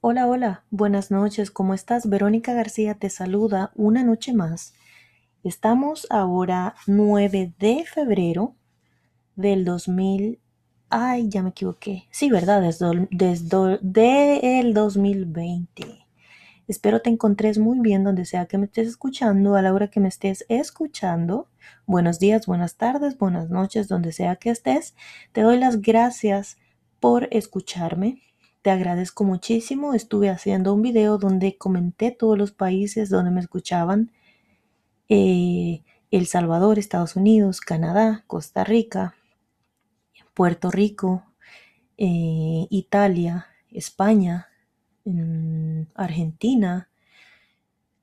Hola, hola, buenas noches, ¿cómo estás? Verónica García te saluda una noche más. Estamos ahora 9 de febrero del 2000. Ay, ya me equivoqué. Sí, ¿verdad? Desde, desde el 2020. Espero te encontres muy bien donde sea que me estés escuchando, a la hora que me estés escuchando. Buenos días, buenas tardes, buenas noches, donde sea que estés. Te doy las gracias por escucharme. Te agradezco muchísimo. Estuve haciendo un video donde comenté todos los países donde me escuchaban. Eh, el Salvador, Estados Unidos, Canadá, Costa Rica, Puerto Rico, eh, Italia, España, Argentina.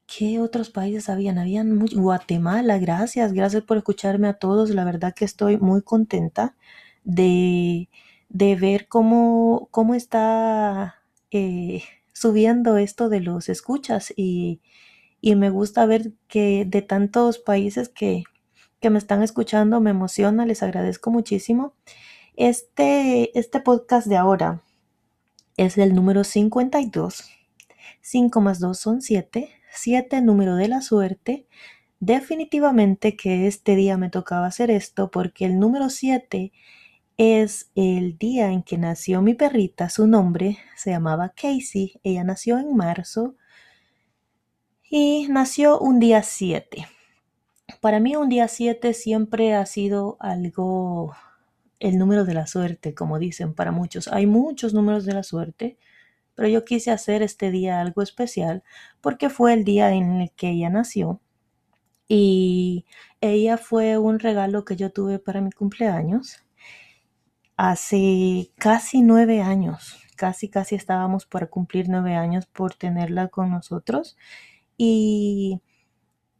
¿Qué otros países habían? Habían Guatemala, gracias, gracias por escucharme a todos. La verdad que estoy muy contenta de de ver cómo, cómo está eh, subiendo esto de los escuchas y, me gusta ver que de tantos países que, que, me están escuchando me emociona, les agradezco muchísimo. Este, este podcast de ahora es el número 52. 5 más 2 son 7. 7 número de la suerte. Definitivamente que este día me tocaba hacer esto porque el número 7 es el día en que nació mi perrita. Su nombre se llamaba Casey. Ella nació en marzo y nació un día 7. Para mí un día 7 siempre ha sido algo, el número de la suerte, como dicen para muchos. Hay muchos números de la suerte, pero yo quise hacer este día algo especial porque fue el día en el que ella nació. Y ella fue un regalo que yo tuve para mi cumpleaños hace casi nueve años, casi casi estábamos para cumplir nueve años por tenerla con nosotros y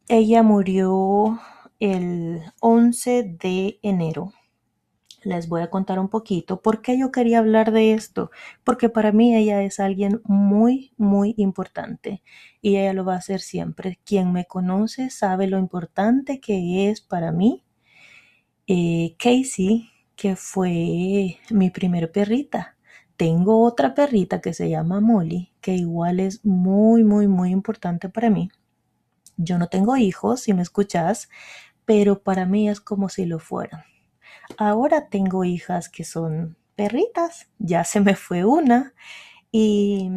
ella murió el 11 de enero. Les voy a contar un poquito por qué yo quería hablar de esto, porque para mí ella es alguien muy, muy importante y ella lo va a hacer siempre. Quien me conoce sabe lo importante que es para mí. Eh, Casey que fue mi primer perrita. Tengo otra perrita que se llama Molly, que igual es muy, muy, muy importante para mí. Yo no tengo hijos, si me escuchas, pero para mí es como si lo fueran. Ahora tengo hijas que son perritas, ya se me fue una. ¿Y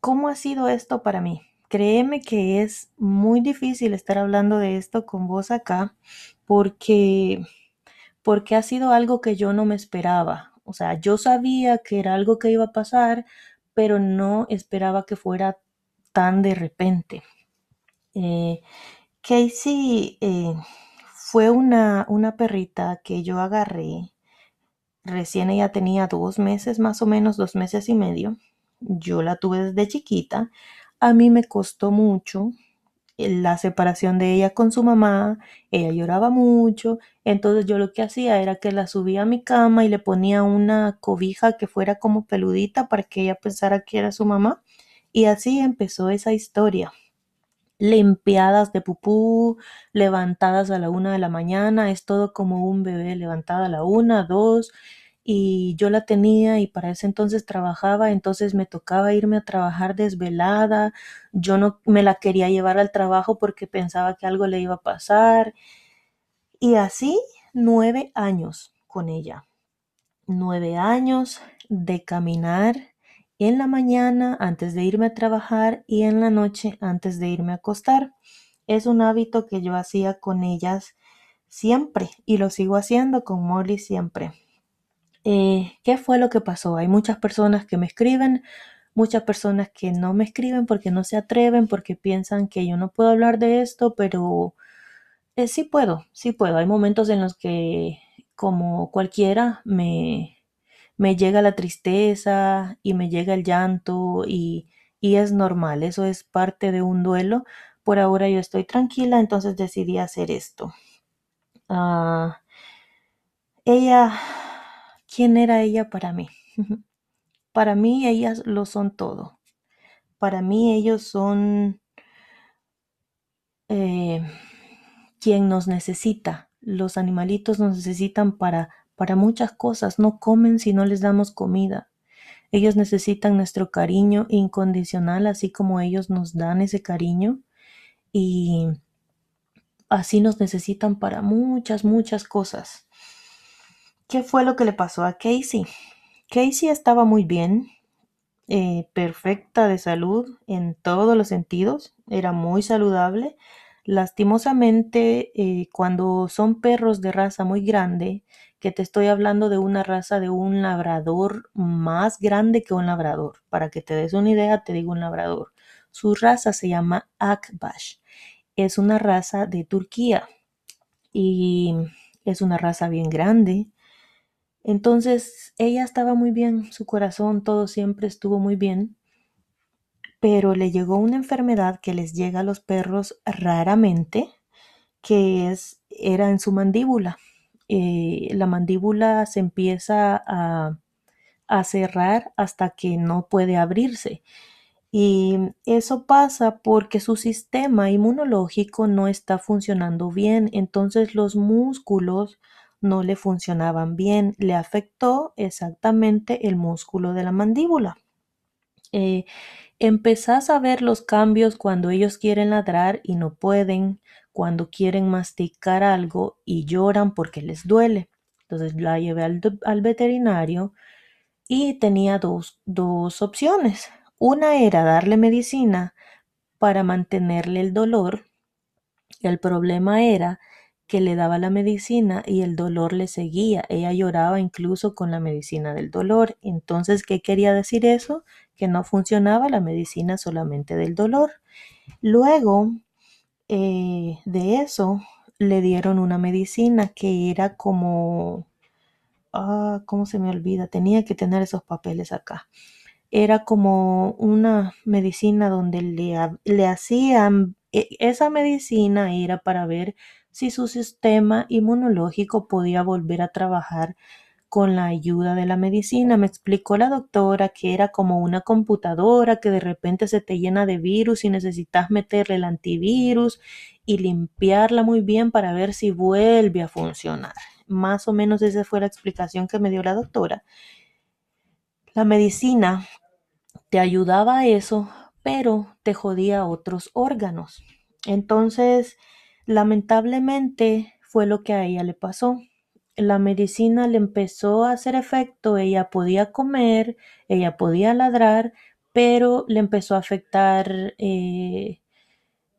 cómo ha sido esto para mí? Créeme que es muy difícil estar hablando de esto con vos acá porque porque ha sido algo que yo no me esperaba. O sea, yo sabía que era algo que iba a pasar, pero no esperaba que fuera tan de repente. Eh, Casey eh, fue una, una perrita que yo agarré. Recién ella tenía dos meses, más o menos dos meses y medio. Yo la tuve desde chiquita. A mí me costó mucho la separación de ella con su mamá, ella lloraba mucho, entonces yo lo que hacía era que la subía a mi cama y le ponía una cobija que fuera como peludita para que ella pensara que era su mamá y así empezó esa historia. Limpiadas de pupú, levantadas a la una de la mañana, es todo como un bebé levantada a la una, dos, y yo la tenía y para ese entonces trabajaba, entonces me tocaba irme a trabajar desvelada, yo no me la quería llevar al trabajo porque pensaba que algo le iba a pasar. Y así nueve años con ella. Nueve años de caminar en la mañana antes de irme a trabajar y en la noche antes de irme a acostar. Es un hábito que yo hacía con ellas siempre y lo sigo haciendo con Molly siempre. Eh, ¿Qué fue lo que pasó? Hay muchas personas que me escriben, muchas personas que no me escriben porque no se atreven, porque piensan que yo no puedo hablar de esto, pero eh, sí puedo, sí puedo. Hay momentos en los que, como cualquiera, me, llega la tristeza y me llega el llanto y, y es normal, eso es parte de un duelo. Por ahora yo estoy tranquila, entonces decidí hacer esto. Ah, ella quién era ella para mí. para mí ellas lo son todo. Para mí ellos son eh, quien nos necesita. Los animalitos nos necesitan para, para muchas cosas. No comen si no les damos comida. Ellos necesitan nuestro cariño incondicional, así como ellos nos dan ese cariño. Y así nos necesitan para muchas, muchas cosas. ¿Qué fue lo que le pasó a Casey? Casey estaba muy bien, eh, perfecta de salud en todos los sentidos, era muy saludable. Lastimosamente, eh, cuando son perros de raza muy grande, que te estoy hablando de una raza de un labrador más grande que un labrador. Para que te des una idea, te digo un labrador. Su raza se llama Akbash. Es una raza de Turquía y es una raza bien grande. Entonces ella estaba muy bien, su corazón todo siempre estuvo muy bien, pero le llegó una enfermedad que les llega a los perros raramente, que es, era en su mandíbula. Eh, la mandíbula se empieza a, a cerrar hasta que no puede abrirse. Y eso pasa porque su sistema inmunológico no está funcionando bien, entonces los músculos no le funcionaban bien, le afectó exactamente el músculo de la mandíbula. Eh, empezás a ver los cambios cuando ellos quieren ladrar y no pueden, cuando quieren masticar algo y lloran porque les duele. Entonces la llevé al, veterinario y tenía dos, dos opciones. Una era darle medicina para mantenerle el dolor. El problema era que le daba la medicina y el dolor le seguía. Ella lloraba incluso con la medicina del dolor. Entonces, ¿qué quería decir eso? Que no funcionaba la medicina solamente del dolor. Luego eh, de eso, le dieron una medicina que era como... Ah, ¿cómo se me olvida? Tenía que tener esos papeles acá. Era como una medicina donde le, le hacían... E, esa medicina era para ver si su sistema inmunológico podía volver a trabajar con la ayuda de la medicina. Me explicó la doctora que era como una computadora que de repente se te llena de virus y necesitas meterle el antivirus y limpiarla muy bien para ver si vuelve a funcionar. Más o menos esa fue la explicación que me dio la doctora. La medicina te ayudaba a eso, pero te jodía otros órganos. Entonces, Lamentablemente fue lo que a ella le pasó. La medicina le empezó a hacer efecto, ella podía comer, ella podía ladrar, pero le empezó a afectar eh,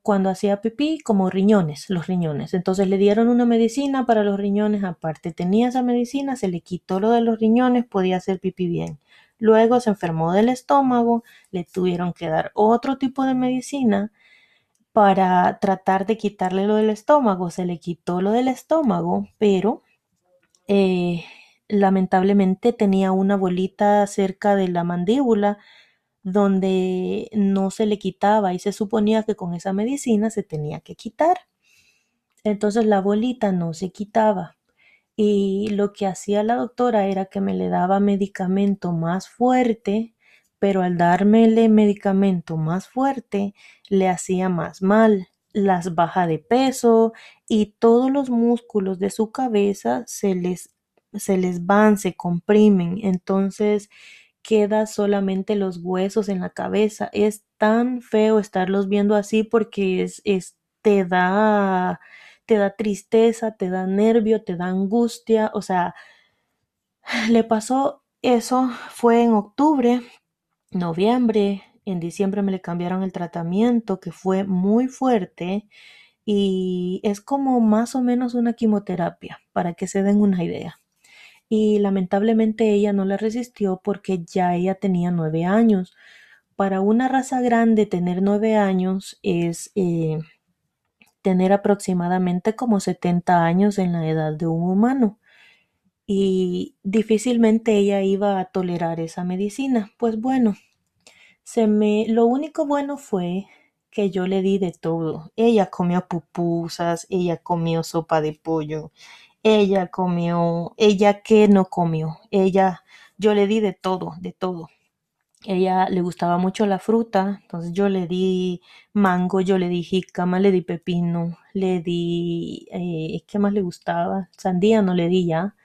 cuando hacía pipí como riñones, los riñones. Entonces le dieron una medicina para los riñones aparte. Tenía esa medicina, se le quitó lo de los riñones, podía hacer pipí bien. Luego se enfermó del estómago, le tuvieron que dar otro tipo de medicina para tratar de quitarle lo del estómago. Se le quitó lo del estómago, pero eh, lamentablemente tenía una bolita cerca de la mandíbula donde no se le quitaba y se suponía que con esa medicina se tenía que quitar. Entonces la bolita no se quitaba y lo que hacía la doctora era que me le daba medicamento más fuerte pero al darme el medicamento más fuerte le hacía más mal, las baja de peso y todos los músculos de su cabeza se les, se les van, se comprimen, entonces queda solamente los huesos en la cabeza. Es tan feo estarlos viendo así porque es, es te da te da tristeza, te da nervio, te da angustia, o sea, le pasó eso fue en octubre noviembre, en diciembre me le cambiaron el tratamiento que fue muy fuerte y es como más o menos una quimioterapia, para que se den una idea. Y lamentablemente ella no la resistió porque ya ella tenía nueve años. Para una raza grande tener nueve años es eh, tener aproximadamente como 70 años en la edad de un humano y difícilmente ella iba a tolerar esa medicina. Pues bueno, se me lo único bueno fue que yo le di de todo. Ella comió pupusas, ella comió sopa de pollo, ella comió, ella que no comió, ella, yo le di de todo, de todo. Ella le gustaba mucho la fruta, entonces yo le di mango, yo le di jícama, le di pepino, le di, eh, ¿qué más le gustaba? Sandía no le di ya,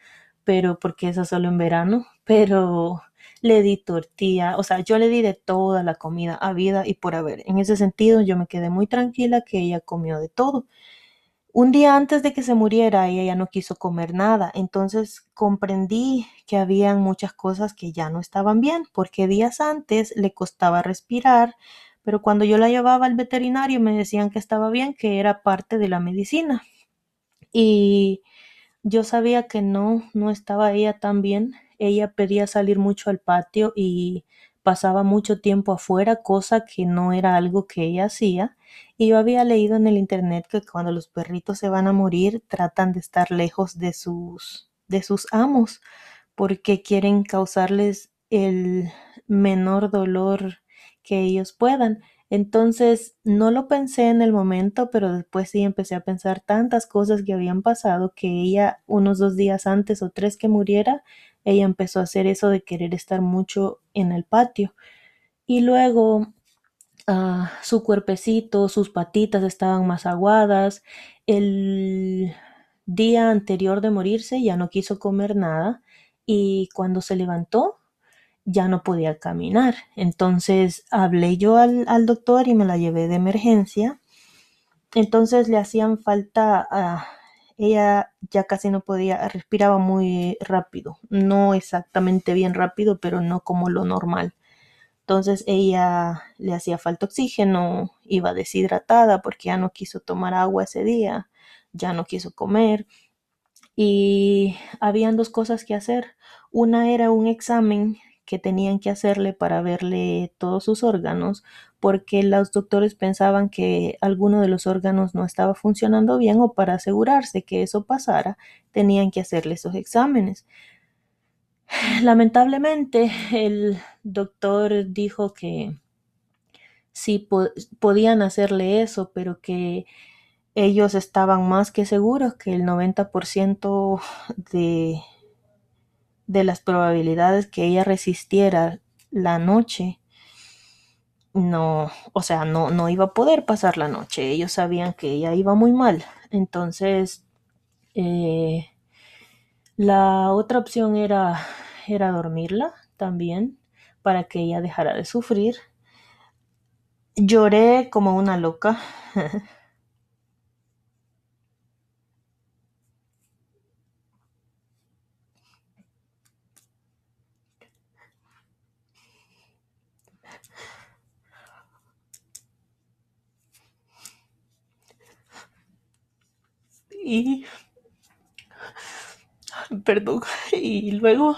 pero porque eso solo en verano, pero le di tortilla, o sea, yo le di de toda la comida a vida y por haber. En ese sentido, yo me quedé muy tranquila que ella comió de todo. Un día antes de que se muriera, ella ya no quiso comer nada, entonces comprendí que habían muchas cosas que ya no estaban bien, porque días antes le costaba respirar, pero cuando yo la llevaba al veterinario me decían que estaba bien, que era parte de la medicina. Y yo sabía que no, no estaba ella tan bien. Ella pedía salir mucho al patio y pasaba mucho tiempo afuera, cosa que no era algo que ella hacía. Y yo había leído en el internet que cuando los perritos se van a morir, tratan de estar lejos de sus, de sus amos, porque quieren causarles el menor dolor que ellos puedan. Entonces, no lo pensé en el momento, pero después sí empecé a pensar tantas cosas que habían pasado que ella, unos dos días antes o tres que muriera, ella empezó a hacer eso de querer estar mucho en el patio. Y luego uh, su cuerpecito, sus patitas estaban más aguadas. El día anterior de morirse ya no quiso comer nada y cuando se levantó ya no podía caminar. Entonces hablé yo al, al doctor y me la llevé de emergencia. Entonces le hacían falta, uh, ella ya casi no podía, respiraba muy rápido, no exactamente bien rápido, pero no como lo normal. Entonces ella le hacía falta oxígeno, iba deshidratada porque ya no quiso tomar agua ese día, ya no quiso comer y habían dos cosas que hacer. Una era un examen que tenían que hacerle para verle todos sus órganos, porque los doctores pensaban que alguno de los órganos no estaba funcionando bien o para asegurarse que eso pasara, tenían que hacerle esos exámenes. Lamentablemente, el doctor dijo que sí po podían hacerle eso, pero que ellos estaban más que seguros que el 90% de de las probabilidades que ella resistiera la noche, no, o sea, no, no iba a poder pasar la noche. Ellos sabían que ella iba muy mal. Entonces, eh, la otra opción era, era dormirla también para que ella dejara de sufrir. Lloré como una loca. y perdón y luego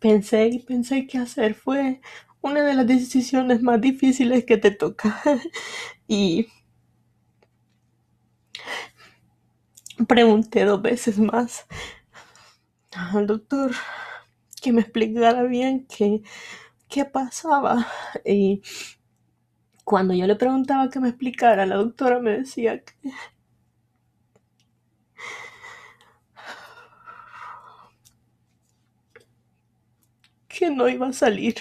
pensé y pensé qué hacer. Fue una de las decisiones más difíciles que te toca. Y pregunté dos veces más al doctor que me explicara bien qué, qué pasaba. Y cuando yo le preguntaba que me explicara, la doctora me decía que que no iba a salir,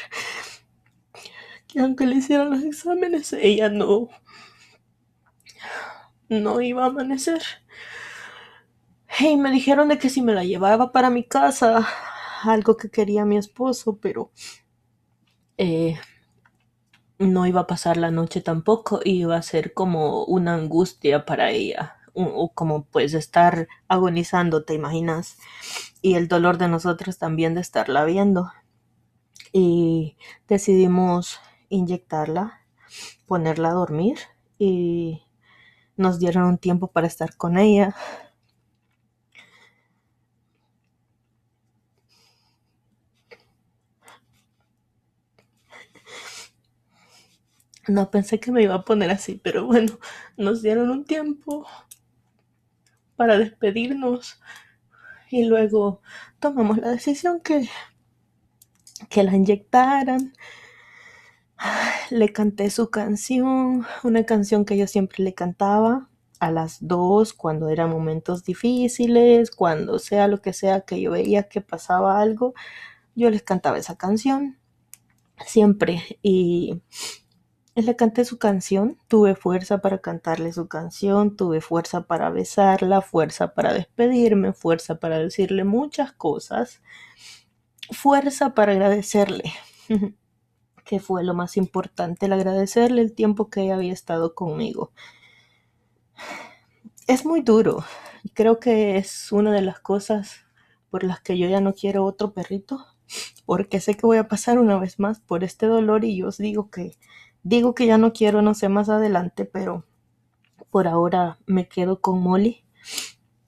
que aunque le hicieran los exámenes, ella no, no iba a amanecer. Y me dijeron de que si me la llevaba para mi casa, algo que quería mi esposo, pero eh, no iba a pasar la noche tampoco, iba a ser como una angustia para ella, o como pues estar agonizando, ¿te imaginas? Y el dolor de nosotros también de estarla viendo. Y decidimos inyectarla, ponerla a dormir y nos dieron un tiempo para estar con ella. No pensé que me iba a poner así, pero bueno, nos dieron un tiempo para despedirnos y luego tomamos la decisión que, que la inyectaran. Le canté su canción, una canción que yo siempre le cantaba a las dos cuando eran momentos difíciles, cuando sea lo que sea que yo veía que pasaba algo, yo les cantaba esa canción siempre y le canté su canción, tuve fuerza para cantarle su canción, tuve fuerza para besarla, fuerza para despedirme, fuerza para decirle muchas cosas. fuerza para agradecerle, que fue lo más importante, el agradecerle el tiempo que ella había estado conmigo. Es muy duro, creo que es una de las cosas por las que yo ya no quiero otro perrito, porque sé que voy a pasar una vez más por este dolor y yo os digo que digo que ya no quiero, no sé más adelante, pero por ahora me quedo con Molly,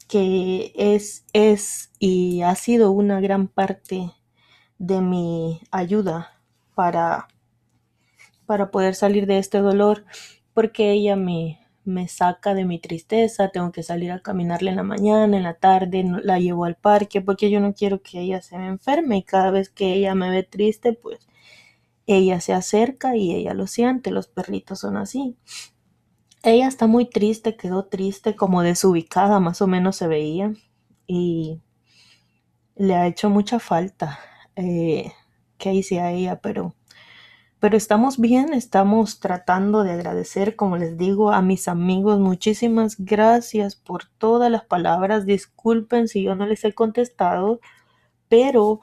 que es, es y ha sido una gran parte de mi ayuda para, para poder salir de este dolor, porque ella me, me saca de mi tristeza, tengo que salir a caminarle en la mañana, en la tarde, la llevo al parque, porque yo no quiero que ella se me enferme y cada vez que ella me ve triste, pues ella se acerca y ella lo siente, los perritos son así. Ella está muy triste, quedó triste, como desubicada, más o menos se veía, y le ha hecho mucha falta eh, que hice a ella, pero, pero estamos bien, estamos tratando de agradecer, como les digo, a mis amigos, muchísimas gracias por todas las palabras, disculpen si yo no les he contestado, pero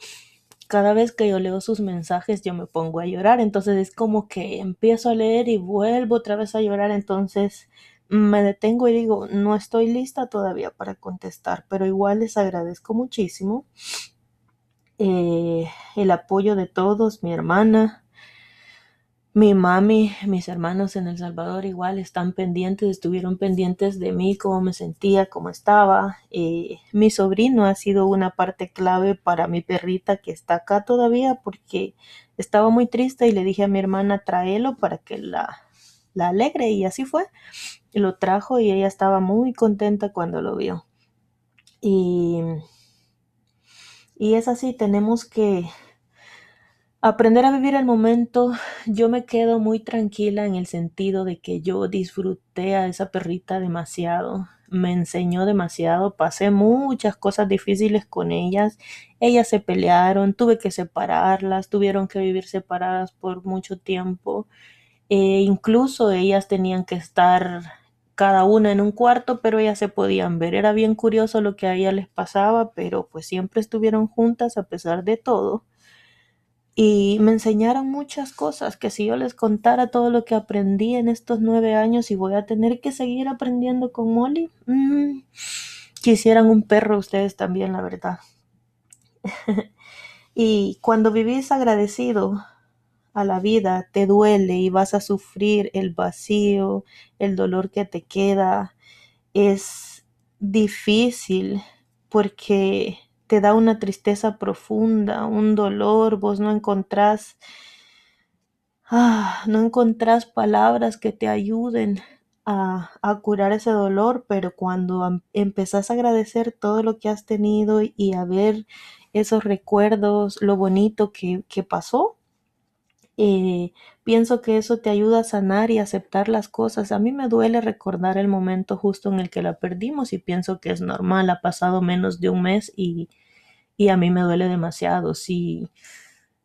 cada vez que yo leo sus mensajes yo me pongo a llorar, entonces es como que empiezo a leer y vuelvo otra vez a llorar, entonces me detengo y digo, no estoy lista todavía para contestar, pero igual les agradezco muchísimo eh, el apoyo de todos, mi hermana, mi mami, mis hermanos en El Salvador igual están pendientes, estuvieron pendientes de mí, cómo me sentía, cómo estaba. Eh, mi sobrino ha sido una parte clave para mi perrita que está acá todavía porque estaba muy triste y le dije a mi hermana tráelo para que la, la alegre y así fue. lo trajo y ella estaba muy contenta cuando lo vio. Y, y es así, tenemos que Aprender a vivir el momento, yo me quedo muy tranquila en el sentido de que yo disfruté a esa perrita demasiado, me enseñó demasiado, pasé muchas cosas difíciles con ellas, ellas se pelearon, tuve que separarlas, tuvieron que vivir separadas por mucho tiempo, e incluso ellas tenían que estar cada una en un cuarto, pero ellas se podían ver, era bien curioso lo que a ellas les pasaba, pero pues siempre estuvieron juntas a pesar de todo y me enseñaron muchas cosas que si yo les contara todo lo que aprendí en estos nueve años y voy a tener que seguir aprendiendo con Molly, mm, quisieran un perro ustedes también, la verdad. y cuando vivís agradecido a la vida, te duele y vas a sufrir el vacío, el dolor que te queda, es difícil porque te da una tristeza profunda, un dolor, vos no encontrás, ah, no encontrás palabras que te ayuden a, curar ese dolor, pero cuando empezás a agradecer todo lo que has tenido y a ver esos recuerdos, lo bonito que, pasó, eh, pienso que eso te ayuda a sanar y aceptar las cosas. A mí me duele recordar el momento justo en el que la perdimos y pienso que es normal, ha pasado menos de un mes y, y a mí me duele demasiado. Si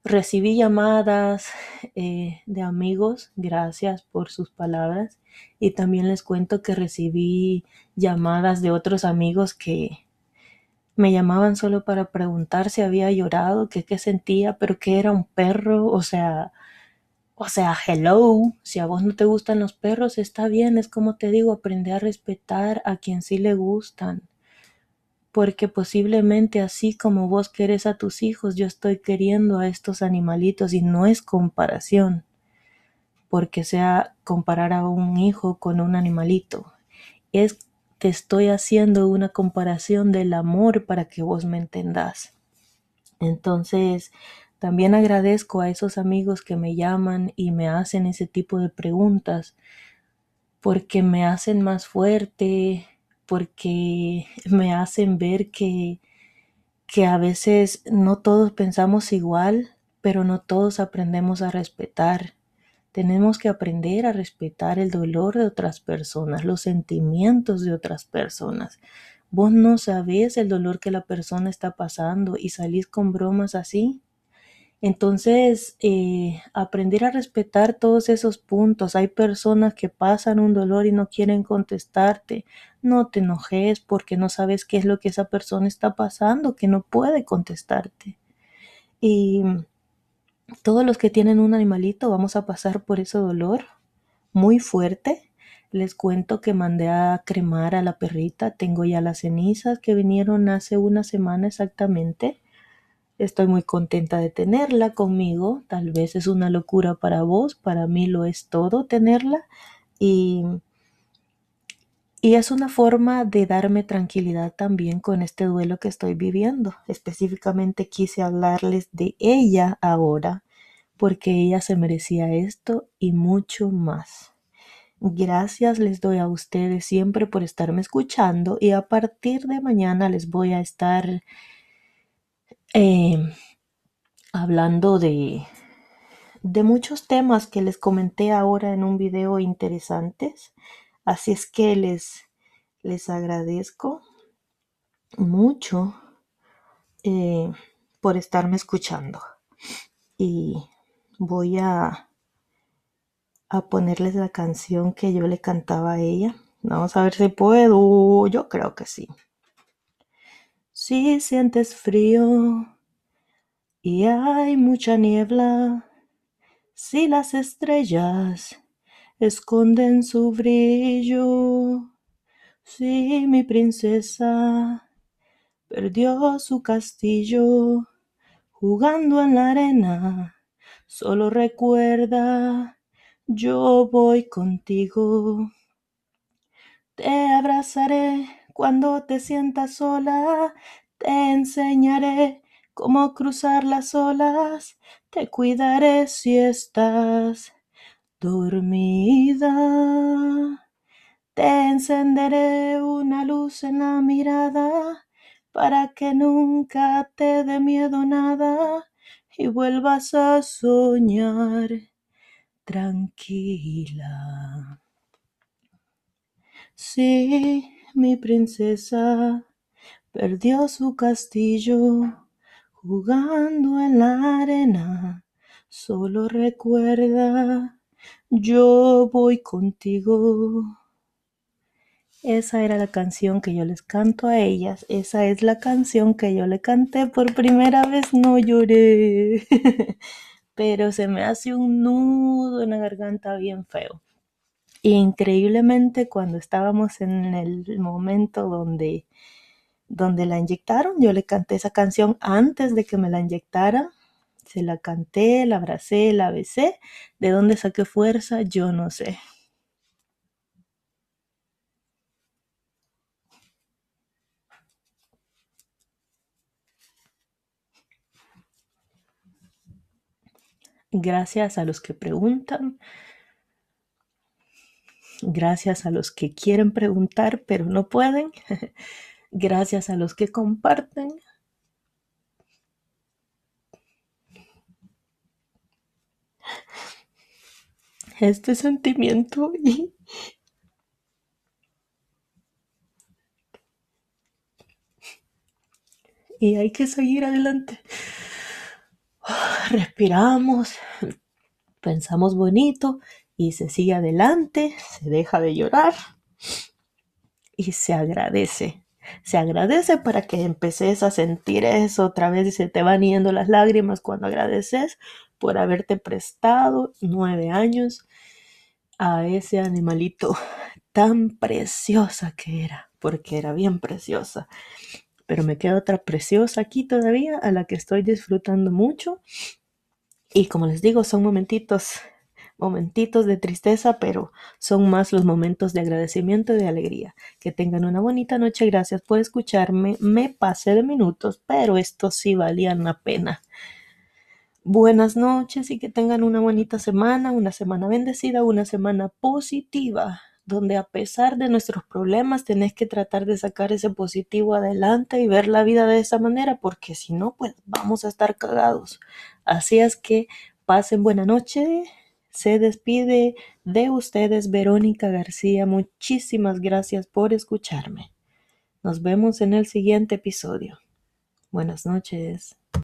recibí llamadas eh, de amigos, gracias por sus palabras. Y también les cuento que recibí llamadas de otros amigos que me llamaban solo para preguntar si había llorado, qué sentía, pero que era un perro, o sea, o sea, hello, si a vos no te gustan los perros, está bien, es como te digo, aprende a respetar a quien sí le gustan porque posiblemente así como vos querés a tus hijos, yo estoy queriendo a estos animalitos y no es comparación, porque sea comparar a un hijo con un animalito, es te estoy haciendo una comparación del amor para que vos me entendás. Entonces, también agradezco a esos amigos que me llaman y me hacen ese tipo de preguntas, porque me hacen más fuerte, porque me hacen ver que, que a veces no todos pensamos igual, pero no todos aprendemos a respetar. Tenemos que aprender a respetar el dolor de otras personas, los sentimientos de otras personas. Vos no sabés el dolor que la persona está pasando y salís con bromas así. Entonces, eh, aprender a respetar todos esos puntos. Hay personas que pasan un dolor y no quieren contestarte. No te enojes porque no sabes qué es lo que esa persona está pasando, que no puede contestarte. Y todos los que tienen un animalito vamos a pasar por ese dolor muy fuerte. Les cuento que mandé a cremar a la perrita. Tengo ya las cenizas que vinieron hace una semana exactamente. Estoy muy contenta de tenerla conmigo. Tal vez es una locura para vos, para mí lo es todo tenerla. Y, y es una forma de darme tranquilidad también con este duelo que estoy viviendo. Específicamente quise hablarles de ella ahora, porque ella se merecía esto y mucho más. Gracias les doy a ustedes siempre por estarme escuchando y a partir de mañana les voy a estar eh, hablando de, de muchos temas que les comenté ahora en un video interesantes. Así es que les, les agradezco mucho eh, por estarme escuchando. Y voy a, a ponerles la canción que yo le cantaba a ella. Vamos a ver si puedo. Yo creo que sí. Si sientes frío y hay mucha niebla, si las estrellas esconden su brillo, si mi princesa perdió su castillo jugando en la arena, solo recuerda, yo voy contigo. Te abrazaré cuando te sientas sola, te enseñaré cómo cruzar las olas, te cuidaré si estás dormida. Te encenderé una luz en la mirada para que nunca te dé miedo nada y vuelvas a soñar tranquila. Sí, mi princesa perdió su castillo jugando en la arena. Solo recuerda, yo voy contigo. Esa era la canción que yo les canto a ellas. Esa es la canción que yo le canté por primera vez. No lloré. Pero se me hace un nudo en la garganta bien feo. Increíblemente, cuando estábamos en el momento donde, donde la inyectaron, yo le canté esa canción antes de que me la inyectaran. Se la canté, la abracé, la besé. ¿De dónde saqué fuerza? Yo no sé. Gracias a los que preguntan. Gracias a los que quieren preguntar pero no pueden. Gracias a los que comparten. Este sentimiento y, y hay que seguir adelante. Respiramos, pensamos bonito y se sigue adelante, se deja de llorar y se agradece. Se agradece para que empeces a sentir eso otra vez y se te van yendo las lágrimas cuando agradeces por haberte prestado nueve años a ese animalito tan preciosa que era, porque era bien preciosa. Pero me queda otra preciosa aquí todavía a la que estoy disfrutando mucho. Y como les digo, son momentitos momentitos de tristeza, pero son más los momentos de agradecimiento y de alegría. Que tengan una bonita noche, gracias por escucharme. Me pasé de minutos, pero estos sí valían la pena. Buenas noches y que tengan una bonita semana, una semana bendecida, una semana positiva, donde a pesar de nuestros problemas tenés que tratar de sacar ese positivo adelante y ver la vida de esa manera, porque si no, pues vamos a estar cagados. Así es que pasen buena noche. Se despide de ustedes Verónica García. Muchísimas gracias por escucharme. Nos vemos en el siguiente episodio. Buenas noches.